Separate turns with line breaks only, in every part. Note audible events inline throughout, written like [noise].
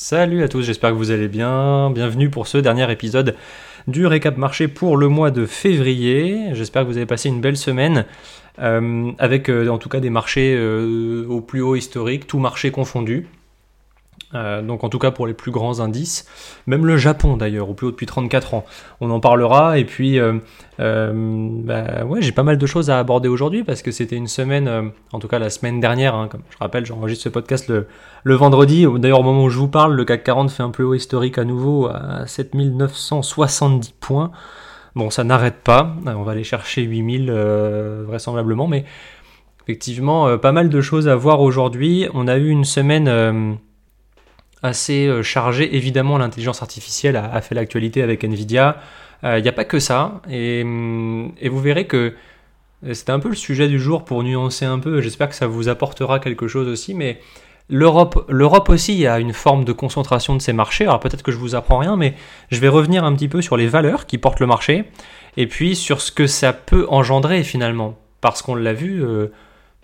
Salut à tous, j'espère que vous allez bien. Bienvenue pour ce dernier épisode du récap marché pour le mois de février. J'espère que vous avez passé une belle semaine euh, avec euh, en tout cas des marchés euh, au plus haut historique, tout marché confondu. Euh, donc en tout cas pour les plus grands indices, même le Japon d'ailleurs, au plus haut depuis 34 ans. On en parlera et puis euh, euh, bah, ouais, j'ai pas mal de choses à aborder aujourd'hui parce que c'était une semaine, en tout cas la semaine dernière, hein, comme je rappelle, j'enregistre ce podcast le, le vendredi. D'ailleurs au moment où je vous parle, le CAC 40 fait un plus haut historique à nouveau à 7970 points. Bon, ça n'arrête pas, on va aller chercher 8000 vraisemblablement, mais effectivement, pas mal de choses à voir aujourd'hui. On a eu une semaine assez euh, chargé. Évidemment, l'intelligence artificielle a, fait l'actualité avec Nvidia. Il euh, n'y a pas que ça. Et, et vous verrez que euh, c'était un peu le sujet du jour pour nuancer un peu. J'espère que ça vous apportera quelque chose aussi. Mais l'Europe, l'Europe aussi a une forme de concentration de ses marchés. Alors peut-être que je vous apprends rien, mais je vais revenir un petit peu sur les valeurs qui portent le marché et puis sur ce que ça peut engendrer finalement. Parce qu'on l'a vu,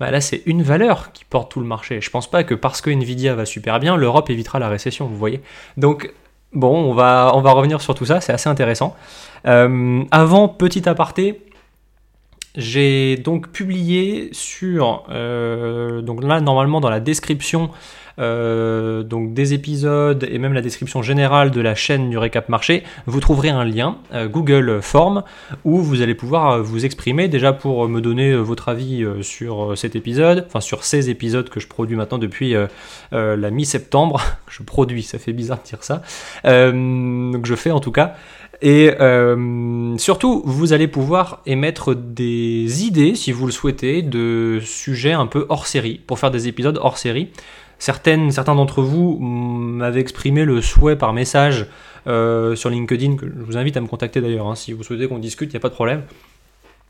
bah là c'est une valeur qui porte tout le marché. Je pense pas que parce que Nvidia va super bien, l'Europe évitera la récession, vous voyez. Donc bon, on va, on va revenir sur tout ça, c'est assez intéressant. Euh, avant, petit aparté, j'ai donc publié sur, euh, donc là normalement dans la description euh, donc des épisodes et même la description générale de la chaîne du récap marché, vous trouverez un lien euh, Google Form où vous allez pouvoir euh, vous exprimer déjà pour me donner votre avis sur cet épisode, enfin sur ces épisodes que je produis maintenant depuis la mi-septembre. [laughs] je produis, ça fait bizarre de dire ça. donc je fais en tout cas. Et surtout, vous allez pouvoir émettre des idées, si vous le souhaitez, de sujets un peu hors série, pour faire des épisodes hors série. Certaines, certains d'entre vous m'avaient exprimé le souhait par message euh, sur LinkedIn, que je vous invite à me contacter d'ailleurs, hein, si vous souhaitez qu'on discute, il n'y a pas de problème.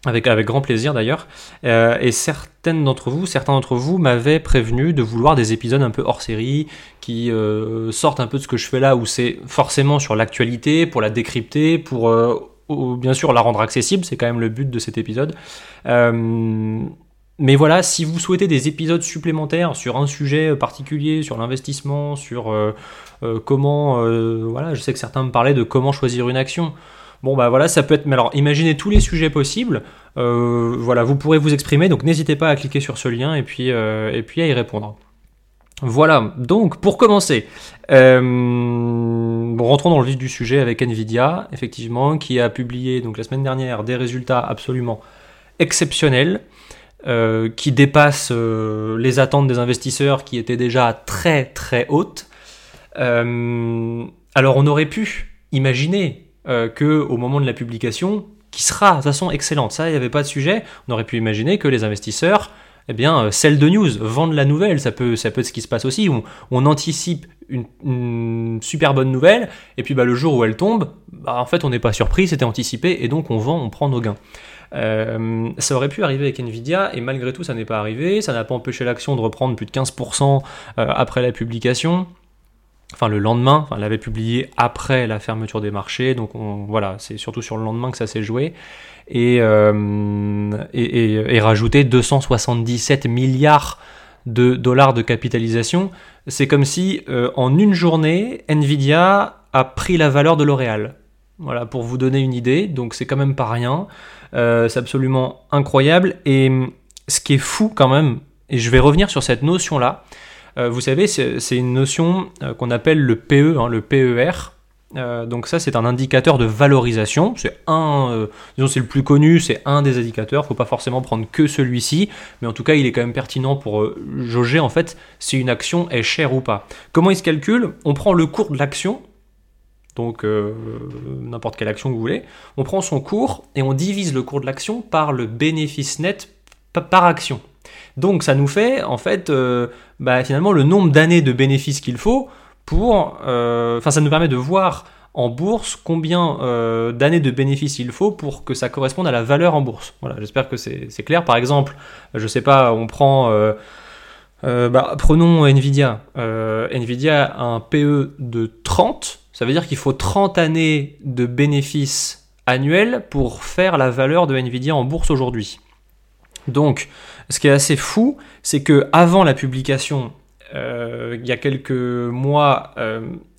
Avec, avec grand plaisir d'ailleurs. Euh, et certaines d'entre vous, certains d'entre vous m'avaient prévenu de vouloir des épisodes un peu hors série, qui euh, sortent un peu de ce que je fais là, où c'est forcément sur l'actualité, pour la décrypter, pour bien sûr la rendre accessible, c'est quand même le but de cet épisode. Mais voilà, si vous souhaitez des épisodes supplémentaires sur un sujet particulier, sur l'investissement, sur euh, euh, comment, euh, voilà, je sais que certains me parlaient de comment choisir une action. Bon bah voilà, ça peut être. Mais alors, imaginez tous les sujets possibles. voilà, vous pourrez vous exprimer, donc n'hésitez pas à cliquer sur ce lien et puis et puis à y répondre. Voilà, donc pour commencer, rentrons dans le vif du sujet avec Nvidia, effectivement, qui a publié donc la semaine dernière des résultats absolument exceptionnels. Euh, qui dépasse euh, les attentes des investisseurs qui étaient déjà très très hautes. Euh, alors on aurait pu imaginer que au moment de la publication, qui sera de toute façon excellente, ça il n'y avait pas de sujet, on aurait pu imaginer que les investisseurs eh bien, celle de news, vendent la nouvelle, ça peut, ça peut être ce qui se passe aussi, on, anticipe une, super bonne nouvelle, et puis bah, le jour où elle tombe, bah, en fait on n'est pas surpris, c'était anticipé, et donc on vend, on prend nos gains. Euh, ça aurait pu arriver avec Nvidia et malgré tout ça n'est pas arrivé. Ça n'a pas empêché l'action de reprendre plus de 15% euh, après la publication. Enfin le lendemain, enfin, elle l'avait publié après la fermeture des marchés, donc voilà, c'est surtout sur le lendemain que ça s'est joué. Et, euh, rajouter 277 milliards de dollars de capitalisation, c'est comme si en une journée, Nvidia a pris la valeur de L'Oréal. Voilà, pour vous donner une idée, donc c'est quand même pas rien. Euh, c'est absolument incroyable. Et hum, ce qui est fou quand même, et je vais revenir sur cette notion-là, euh, vous savez, c'est une notion euh, qu'on appelle le PE, hein, le PER. donc ça, c'est un indicateur de valorisation. C'est un, disons, c'est le plus connu, c'est un des indicateurs. Faut pas forcément prendre que celui-ci, mais en tout cas, il est quand même pertinent pour jauger en fait si une action est chère ou pas. Comment il se calcule? On prend le cours de l'action donc euh, n'importe quelle action que vous voulez, on prend son cours et on divise le cours de l'action par le bénéfice net par action. Donc ça nous fait en fait euh, bah, finalement le nombre d'années de bénéfices qu'il faut pour... Euh, enfin ça nous permet de voir en bourse combien d'années de bénéfices il faut pour que ça corresponde à la valeur en bourse. Voilà, j'espère que c'est clair. Par exemple, je sais pas, on prend... Bah, prenons Nvidia. Nvidia a un PE de 30 ça veut dire qu'il faut 30 années de bénéfices annuels pour faire la valeur de Nvidia en bourse aujourd'hui. Donc, ce qui est assez fou, c'est que avant la publication, il y a quelques mois,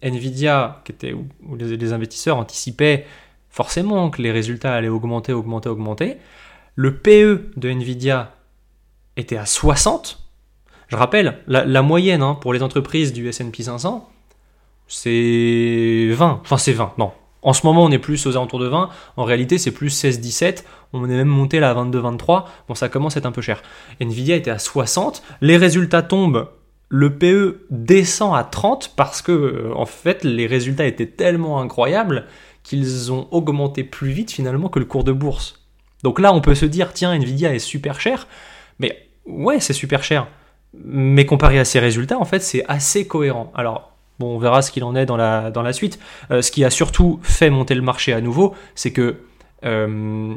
Nvidia, qui était, où les, investisseurs anticipaient forcément que les résultats allaient augmenter, augmenter, augmenter, le PE de Nvidia était à 60. Je rappelle, la, moyenne hein, pour les entreprises du SP 500, c'est 20. Enfin, c'est 20, non. En ce moment, on est plus aux alentours de 20. En réalité, c'est plus 16-17. On est même monté là à 22-23. Bon, ça commence à être un peu cher. Nvidia était à 60. Les résultats tombent. Le PE descend à 30 parce que, euh, en fait, les résultats étaient tellement incroyables qu'ils ont augmenté plus vite finalement que le cours de bourse. Donc là, on peut se dire, tiens, Nvidia est super cher. Mais ouais, c'est super cher. Mais comparé à ces résultats, en fait, c'est assez cohérent. Alors, bon, on verra ce qu'il en est dans la, dans la suite. Euh, ce qui a surtout fait monter le marché à nouveau, c'est que euh,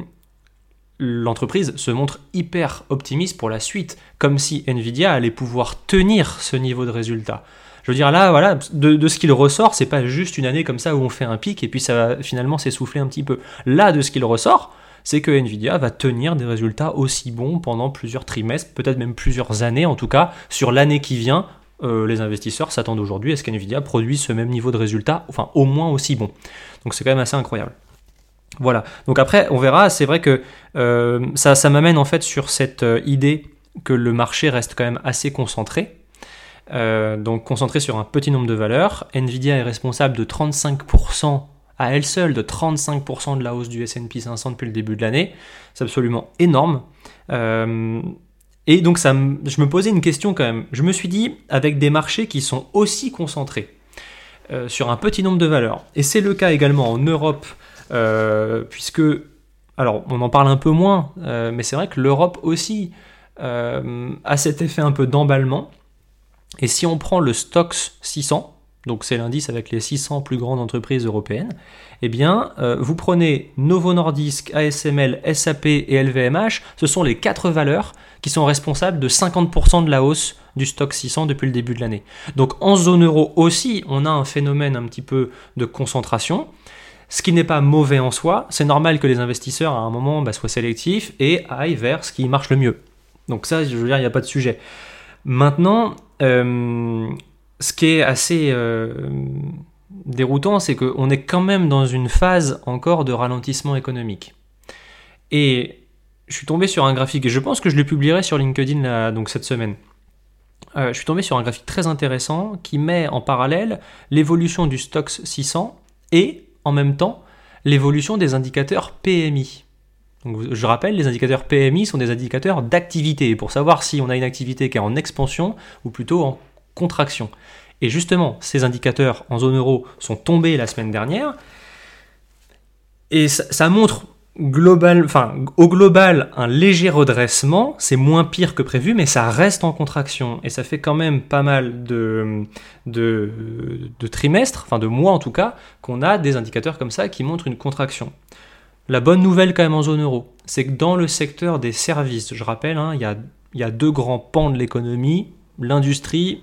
l'entreprise se montre hyper optimiste pour la suite, comme si Nvidia allait pouvoir tenir ce niveau de résultat. Je veux dire, là, voilà, de, de ce qu'il ressort, c'est pas juste une année comme ça où on fait un pic et puis ça va finalement s'essouffler un petit peu. Là, de ce qu'il ressort, c'est que Nvidia va tenir des résultats aussi bons pendant plusieurs trimestres, peut-être même plusieurs années en tout cas, sur l'année qui vient. Euh, les investisseurs s'attendent aujourd'hui à ce qu'Nvidia produise ce même niveau de résultats, enfin au moins aussi bon. Donc c'est quand même assez incroyable. Voilà. Donc après, on verra. C'est vrai que euh, ça, m'amène en fait sur cette euh, idée que le marché reste quand même assez concentré. donc concentré sur un petit nombre de valeurs. Nvidia est responsable de 35% à elle seule de 35% de la hausse du S&P 500 depuis le début de l'année. C'est absolument énorme. Et donc ça, je me posais une question quand même. Je me suis dit, avec des marchés qui sont aussi concentrés euh, sur un petit nombre de valeurs, et c'est le cas également en Europe, euh, puisque, alors on en parle un peu moins, mais c'est vrai que l'Europe aussi a cet effet un peu d'emballement. Et si on prend le Stoxx 600, donc c'est l'indice avec les 600 plus grandes entreprises européennes, eh bien, euh, vous prenez Novo Nordisk, ASML, SAP et LVMH, ce sont les quatre valeurs qui sont responsables de 50% de la hausse du stock 600 depuis le début de l'année. Donc en zone euro aussi, on a un phénomène un petit peu de concentration, ce qui n'est pas mauvais en soi, c'est normal que les investisseurs à un moment bah, soient sélectifs et aillent vers ce qui marche le mieux. Donc ça, je veux dire, il n'y a pas de sujet. Maintenant, euh, ce qui est assez euh, déroutant, c'est qu'on est quand même dans une phase encore de ralentissement économique. Et je suis tombé sur un graphique, et je pense que je le publierai sur LinkedIn donc cette semaine. Euh, je suis tombé sur un graphique très intéressant qui met en parallèle l'évolution du Stoxx 600 et en même temps l'évolution des indicateurs PMI. Je rappelle, les indicateurs PMI sont des indicateurs d'activité pour savoir si on a une activité qui est en expansion ou plutôt en contraction. Et justement, ces indicateurs en zone euro sont tombés la semaine dernière. Et ça, montre global, enfin, au global un léger redressement. C'est moins pire que prévu, mais ça reste en contraction. Et ça fait quand même pas mal de, de, trimestres, enfin de mois en tout cas, qu'on a des indicateurs comme ça qui montrent une contraction. La bonne nouvelle quand même en zone euro, c'est que dans le secteur des services, je rappelle, hein, il, y a, il y a deux grands pans de l'économie, l'industrie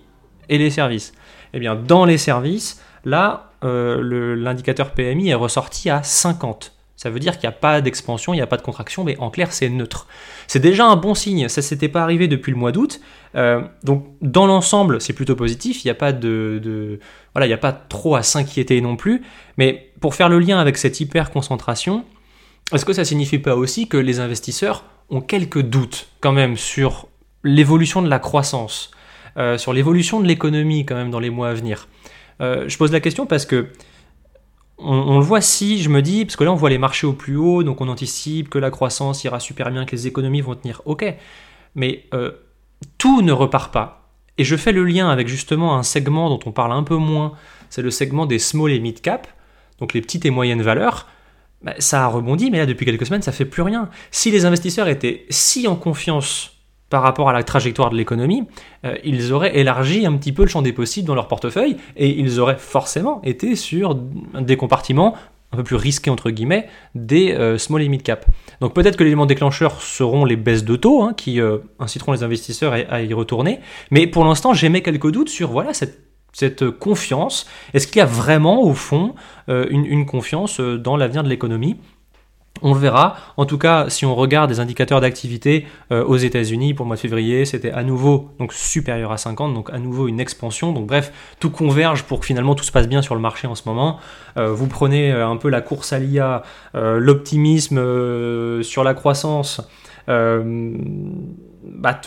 et les services. Eh bien, dans les services, là, euh, l'indicateur PMI est ressorti à 50. Ça veut dire qu'il n'y a pas d'expansion, il n'y a pas de contraction, mais en clair, c'est neutre. C'est déjà un bon signe, ça ne s'était pas arrivé depuis le mois d'août. Euh, donc, dans l'ensemble, c'est plutôt positif, il n'y a, pas de, voilà, il a pas trop à s'inquiéter non plus. Mais pour faire le lien avec cette hyper concentration, est-ce que ça signifie pas aussi que les investisseurs ont quelques doutes quand même sur l'évolution de la croissance? Euh, sur l'évolution de l'économie quand même dans les mois à venir. Euh, je pose la question parce que on, le voit si, je me dis, parce que là on voit les marchés au plus haut, donc on anticipe que la croissance ira super bien, que les économies vont tenir. Ok, mais euh, tout ne repart pas. Et je fais le lien avec justement un segment dont on parle un peu moins, c'est le segment des small et mid cap, donc les petites et moyennes valeurs. Bah, ça a rebondi, mais là depuis quelques semaines ça fait plus rien. Si les investisseurs étaient si en confiance par rapport à la trajectoire de l'économie, euh, ils auraient élargi un petit peu le champ des possibles dans leur portefeuille et ils auraient forcément été sur des compartiments un peu plus risqués entre guillemets des euh, small et mid cap. Donc peut-être que l'élément déclencheur seront les baisses de taux hein, qui euh, inciteront les investisseurs à, y retourner, mais pour l'instant j'émets quelques doutes sur voilà cette cette confiance. Est-ce qu'il y a vraiment au fond une, confiance dans l'avenir de l'économie? On verra. En tout cas, si on regarde des indicateurs d'activité euh, aux États-Unis pour le mois de février, c'était à nouveau donc supérieur à 50, donc à nouveau une expansion. Donc bref, tout converge pour que finalement tout se passe bien sur le marché en ce moment. Euh, vous prenez euh, un peu la course à l'IA, l'optimisme sur la croissance, bah,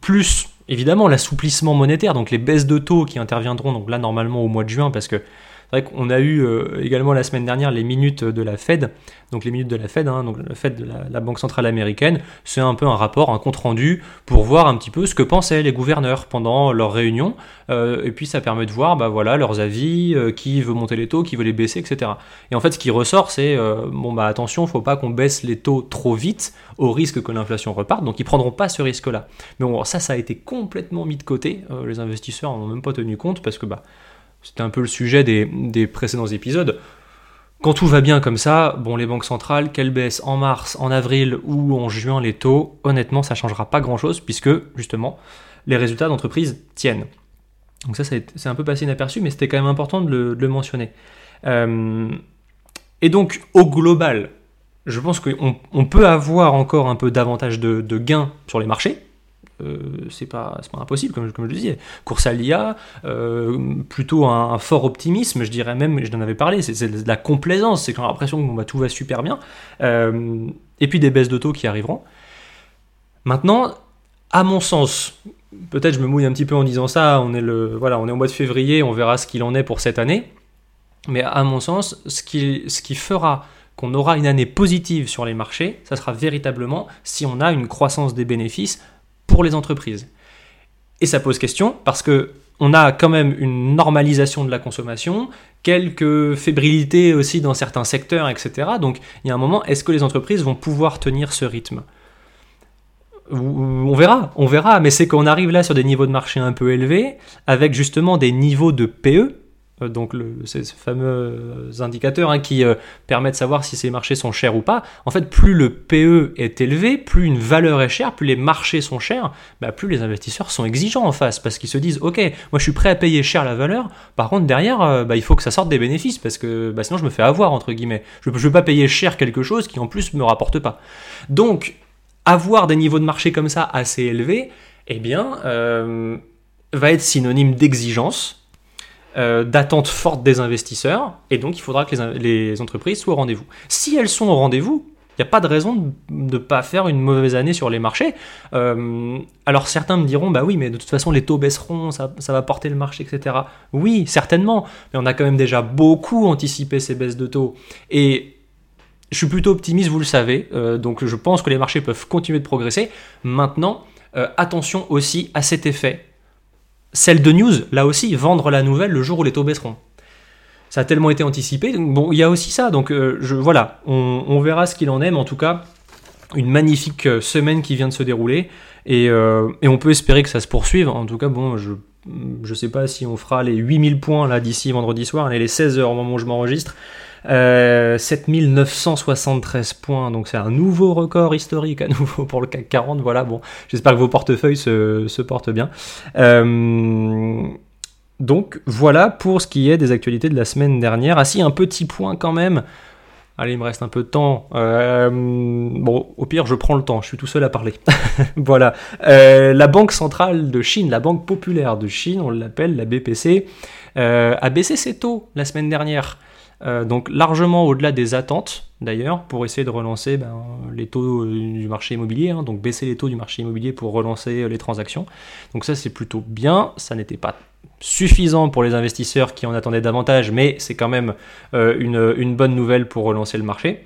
plus évidemment l'assouplissement monétaire, donc les baisses de taux qui interviendront donc là normalement au mois de juin parce que vrai qu'on a eu euh, également la semaine dernière les minutes de la Fed, donc les minutes de la Fed, hein, donc la Fed de la, Banque Centrale Américaine, c'est un peu un rapport, un compte-rendu pour voir un petit peu ce que pensaient les gouverneurs pendant leur réunion, euh, et puis ça permet de voir bah, voilà, leurs avis, euh, qui veut monter les taux, qui veut les baisser, etc. Et en fait ce qui ressort c'est, bon bah attention, faut pas qu'on baisse les taux trop vite, au risque que l'inflation reparte, donc ils prendront pas ce risque-là. Mais bon, ça, ça a été complètement mis de côté, les investisseurs n'en ont même pas tenu compte, parce que bah, c'était un peu le sujet des, précédents épisodes. Quand tout va bien comme ça, bon, les banques centrales, qu'elles baissent en mars, en avril ou en juin les taux, honnêtement, ça changera pas grand-chose puisque, justement, les résultats d'entreprise tiennent. Donc ça, c'est un peu passé inaperçu, mais c'était quand même important de le, mentionner. Euh, et donc, au global, je pense qu'on peut avoir encore un peu davantage de gains sur les marchés, euh, c'est pas, pas impossible, comme, comme je le disais. Course à l'IA, euh, plutôt un, fort optimisme, je dirais même, je n'en avais parlé, c'est de la complaisance, c'est quand l'impression que bah, tout va super bien. Euh, et puis des baisses de taux qui arriveront. Maintenant, à mon sens, peut-être je me mouille un petit peu en disant ça, on est, le, voilà, on est au mois de février, on verra ce qu'il en est pour cette année. Mais à mon sens, ce qui, ce qui fera qu'on aura une année positive sur les marchés, ça sera véritablement si on a une croissance des bénéfices les entreprises. Et ça pose question parce que on a quand même une normalisation de la consommation, quelques fébrilités aussi dans certains secteurs, etc. Donc il y a un moment, est-ce que les entreprises vont pouvoir tenir ce rythme? On verra, on verra, mais c'est qu'on arrive là sur des niveaux de marché un peu élevés, avec justement des niveaux de PE, donc le, ces fameux indicateurs hein, qui euh, permettent de savoir si ces marchés sont chers ou pas. En fait, plus le PE est élevé, plus une valeur est chère, plus les marchés sont chers, bah, plus les investisseurs sont exigeants en face parce qu'ils se disent ok, moi je suis prêt à payer cher la valeur. Par contre derrière, euh, bah, il faut que ça sorte des bénéfices parce que bah, sinon je me fais avoir entre guillemets. Je ne veux pas payer cher quelque chose qui en plus me rapporte pas. Donc avoir des niveaux de marché comme ça assez élevés, eh bien, va être synonyme d'exigence euh, d'attente forte des investisseurs, et donc il faudra que les, entreprises soient au rendez-vous. Si elles sont au rendez-vous, il n'y a pas de raison de ne pas faire une mauvaise année sur les marchés. Euh, alors certains me diront, bah oui, mais de toute façon les taux baisseront, ça, va porter le marché, etc. Oui, certainement, mais on a quand même déjà beaucoup anticipé ces baisses de taux. Et je suis plutôt optimiste, vous le savez, euh, donc je pense que les marchés peuvent continuer de progresser. Maintenant, attention aussi à cet effet celle de news, là aussi, vendre la nouvelle le jour où les taux baisseront. Ça a tellement été anticipé. bon, il y a aussi ça. Donc euh, je, voilà, on, verra ce qu'il en est. Mais en tout cas, une magnifique euh, semaine qui vient de se dérouler. Euh, et, on peut espérer que ça se poursuive. En tout cas, bon, je ne sais pas si on fera les 8000 points là d'ici vendredi soir, et les 16 heures au moment où je m'enregistre. 7973 euh, points, donc c'est un nouveau record historique à [laughs] nouveau pour le CAC 40. Voilà, bon, j'espère que vos portefeuilles se, portent bien. Euh, donc voilà pour ce qui est des actualités de la semaine dernière. Ah si, un petit point quand même. Allez, il me reste un peu de temps. Euh, bon, au pire, je prends le temps. Je suis tout seul à parler. [laughs] voilà. la Banque centrale de Chine, la Banque populaire de Chine, on l'appelle la BPC, a baissé ses taux la semaine dernière. Euh, donc largement au-delà des attentes d'ailleurs pour essayer de relancer ben, les taux du marché immobilier, hein, donc baisser les taux du marché immobilier pour relancer les transactions. Donc ça c'est plutôt bien, ça n'était pas suffisant pour les investisseurs qui en attendaient davantage, mais c'est quand même euh, une, bonne nouvelle pour relancer le marché.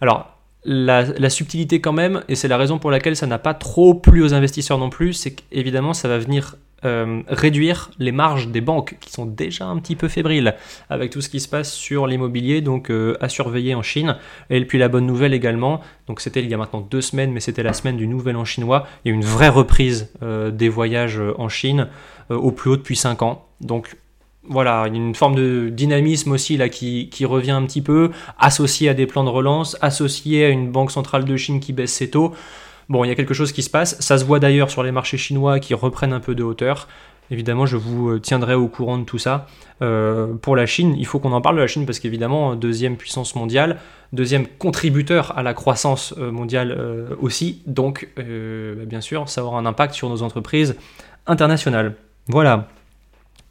alors la, subtilité quand même, et c'est la raison pour laquelle ça n'a pas trop plu aux investisseurs non plus, c'est qu'évidemment ça va venir euh, réduire les marges des banques qui sont déjà un petit peu fébriles avec tout ce qui se passe sur l'immobilier, donc euh, à surveiller en Chine. Et puis la bonne nouvelle également, donc c'était il y a maintenant deux semaines, mais c'était la semaine du Nouvel An chinois, il y a une vraie reprise euh, des voyages en Chine au plus haut depuis 5 ans. Donc voilà, une forme de dynamisme aussi là qui, qui, revient un petit peu, associé à des plans de relance, associé à une banque centrale de Chine qui baisse ses taux. Bon, il y a quelque chose qui se passe. Ça se voit d'ailleurs sur les marchés chinois qui reprennent un peu de hauteur. Évidemment, je vous tiendrai au courant de tout ça. pour la Chine, il faut qu'on en parle de la Chine parce qu'évidemment, deuxième puissance mondiale, deuxième contributeur à la croissance mondiale aussi. Donc, bah, bien sûr, ça aura un impact sur nos entreprises internationales. Voilà.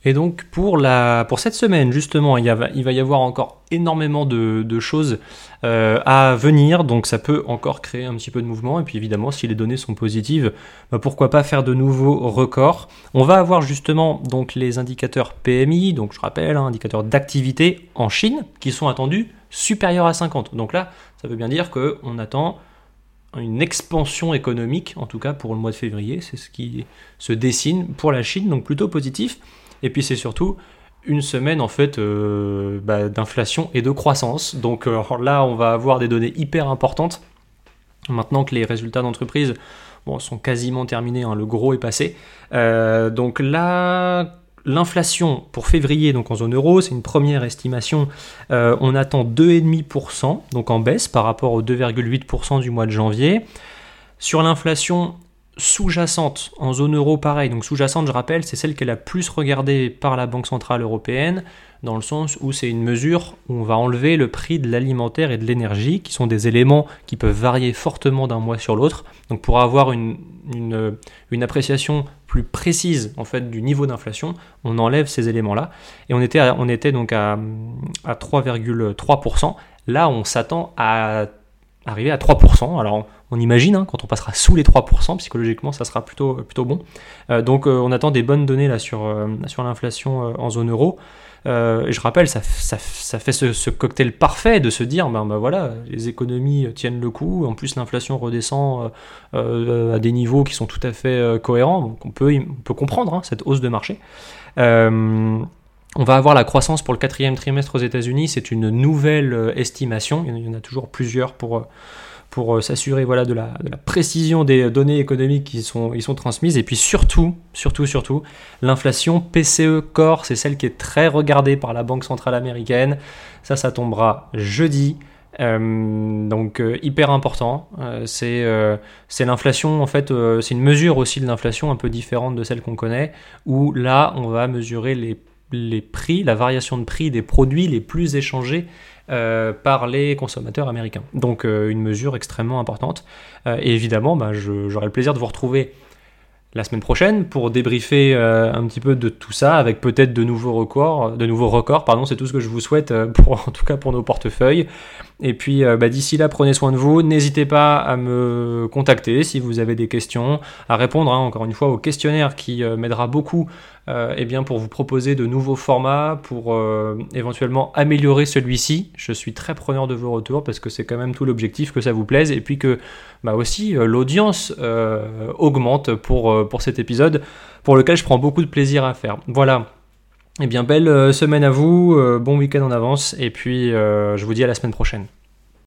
Et donc pour, la, pour cette semaine, justement, il, il va y avoir encore énormément de, choses euh, à venir, donc ça peut encore créer un petit peu de mouvement. Et puis évidemment, si les données sont positives, bah, pourquoi pas faire de nouveaux records. On va avoir justement donc les indicateurs PMI, donc je rappelle, hein, indicateurs d'activité en Chine, qui sont attendus supérieurs à 50. Donc là, ça veut bien dire qu'on attend une expansion économique, en tout cas pour le mois de février, c'est ce qui se dessine pour la Chine, donc plutôt positif. Et puis c'est surtout une semaine en fait euh, bah, d'inflation et de croissance. Donc euh, là, on va avoir des données hyper importantes. Maintenant que les résultats d'entreprise sont quasiment terminés, hein, le gros est passé. Euh, donc là, l'inflation pour février, donc en zone euro, c'est une première estimation. on attend 2,5%, donc en baisse par rapport aux 2,8% du mois de janvier. Sur l'inflation sous-jacente en zone euro, pareil. Donc sous-jacente, je rappelle, c'est celle qui est la plus regardée par la Banque Centrale Européenne, dans le sens où c'est une mesure où on va enlever le prix de l'alimentaire et de l'énergie, qui sont des éléments qui peuvent varier fortement d'un mois sur l'autre. Donc pour avoir une, une, appréciation plus précise en fait du niveau d'inflation, on enlève ces éléments-là. Et on était, on était donc à, à 3,3%. Là, on s'attend à arriver à 3%. Alors on imagine, hein, quand on passera sous les 3%, psychologiquement ça sera plutôt, plutôt bon. Euh, donc euh, on attend des bonnes données là sur, euh, l'inflation en zone euro. et je rappelle, ça fait ce, cocktail parfait de se dire, ben, ben, voilà, les économies tiennent le coup, en plus l'inflation redescend à des niveaux qui sont tout à fait cohérents, donc on peut, on peut comprendre hein, cette hausse de marché. On va avoir la croissance pour le quatrième trimestre aux États-Unis. C'est une nouvelle estimation. Il y en a toujours plusieurs pour, pour euh, s'assurer voilà, de, la, précision des données économiques qui sont, sont transmises. Et puis surtout, surtout, surtout, l'inflation PCE Core, c'est celle qui est très regardée par la Banque Centrale Américaine. Ça, ça tombera jeudi. Euh, donc euh, hyper important. c'est c'est l'inflation en fait, c'est une mesure aussi de l'inflation un peu différente de celle qu'on connaît, où là on va mesurer les, les prix, la variation de prix des produits les plus échangés euh, par les consommateurs américains. Donc euh, une mesure extrêmement importante. Euh, et évidemment, bah, j'aurai le plaisir de vous retrouver la semaine prochaine pour débriefer un petit peu de tout ça avec peut-être de nouveaux records, de nouveaux records, pardon, c'est tout ce que je vous souhaite pour, [laughs] en tout cas pour nos portefeuilles. Et puis bah, d'ici là, prenez soin de vous. N'hésitez pas à me contacter si vous avez des questions, à répondre hein, encore une fois au questionnaire qui m'aidera beaucoup euh, eh bien pour vous proposer de nouveaux formats, pour euh, éventuellement améliorer celui-ci. Je suis très preneur de vos retours parce que c'est quand même tout l'objectif que ça vous plaise et puis que bah aussi euh, l'audience augmente pour, pour cet épisode pour lequel je prends beaucoup de plaisir à faire. Voilà. Eh bien, belle semaine à vous, bon week-end en avance, et puis je vous dis à la semaine prochaine.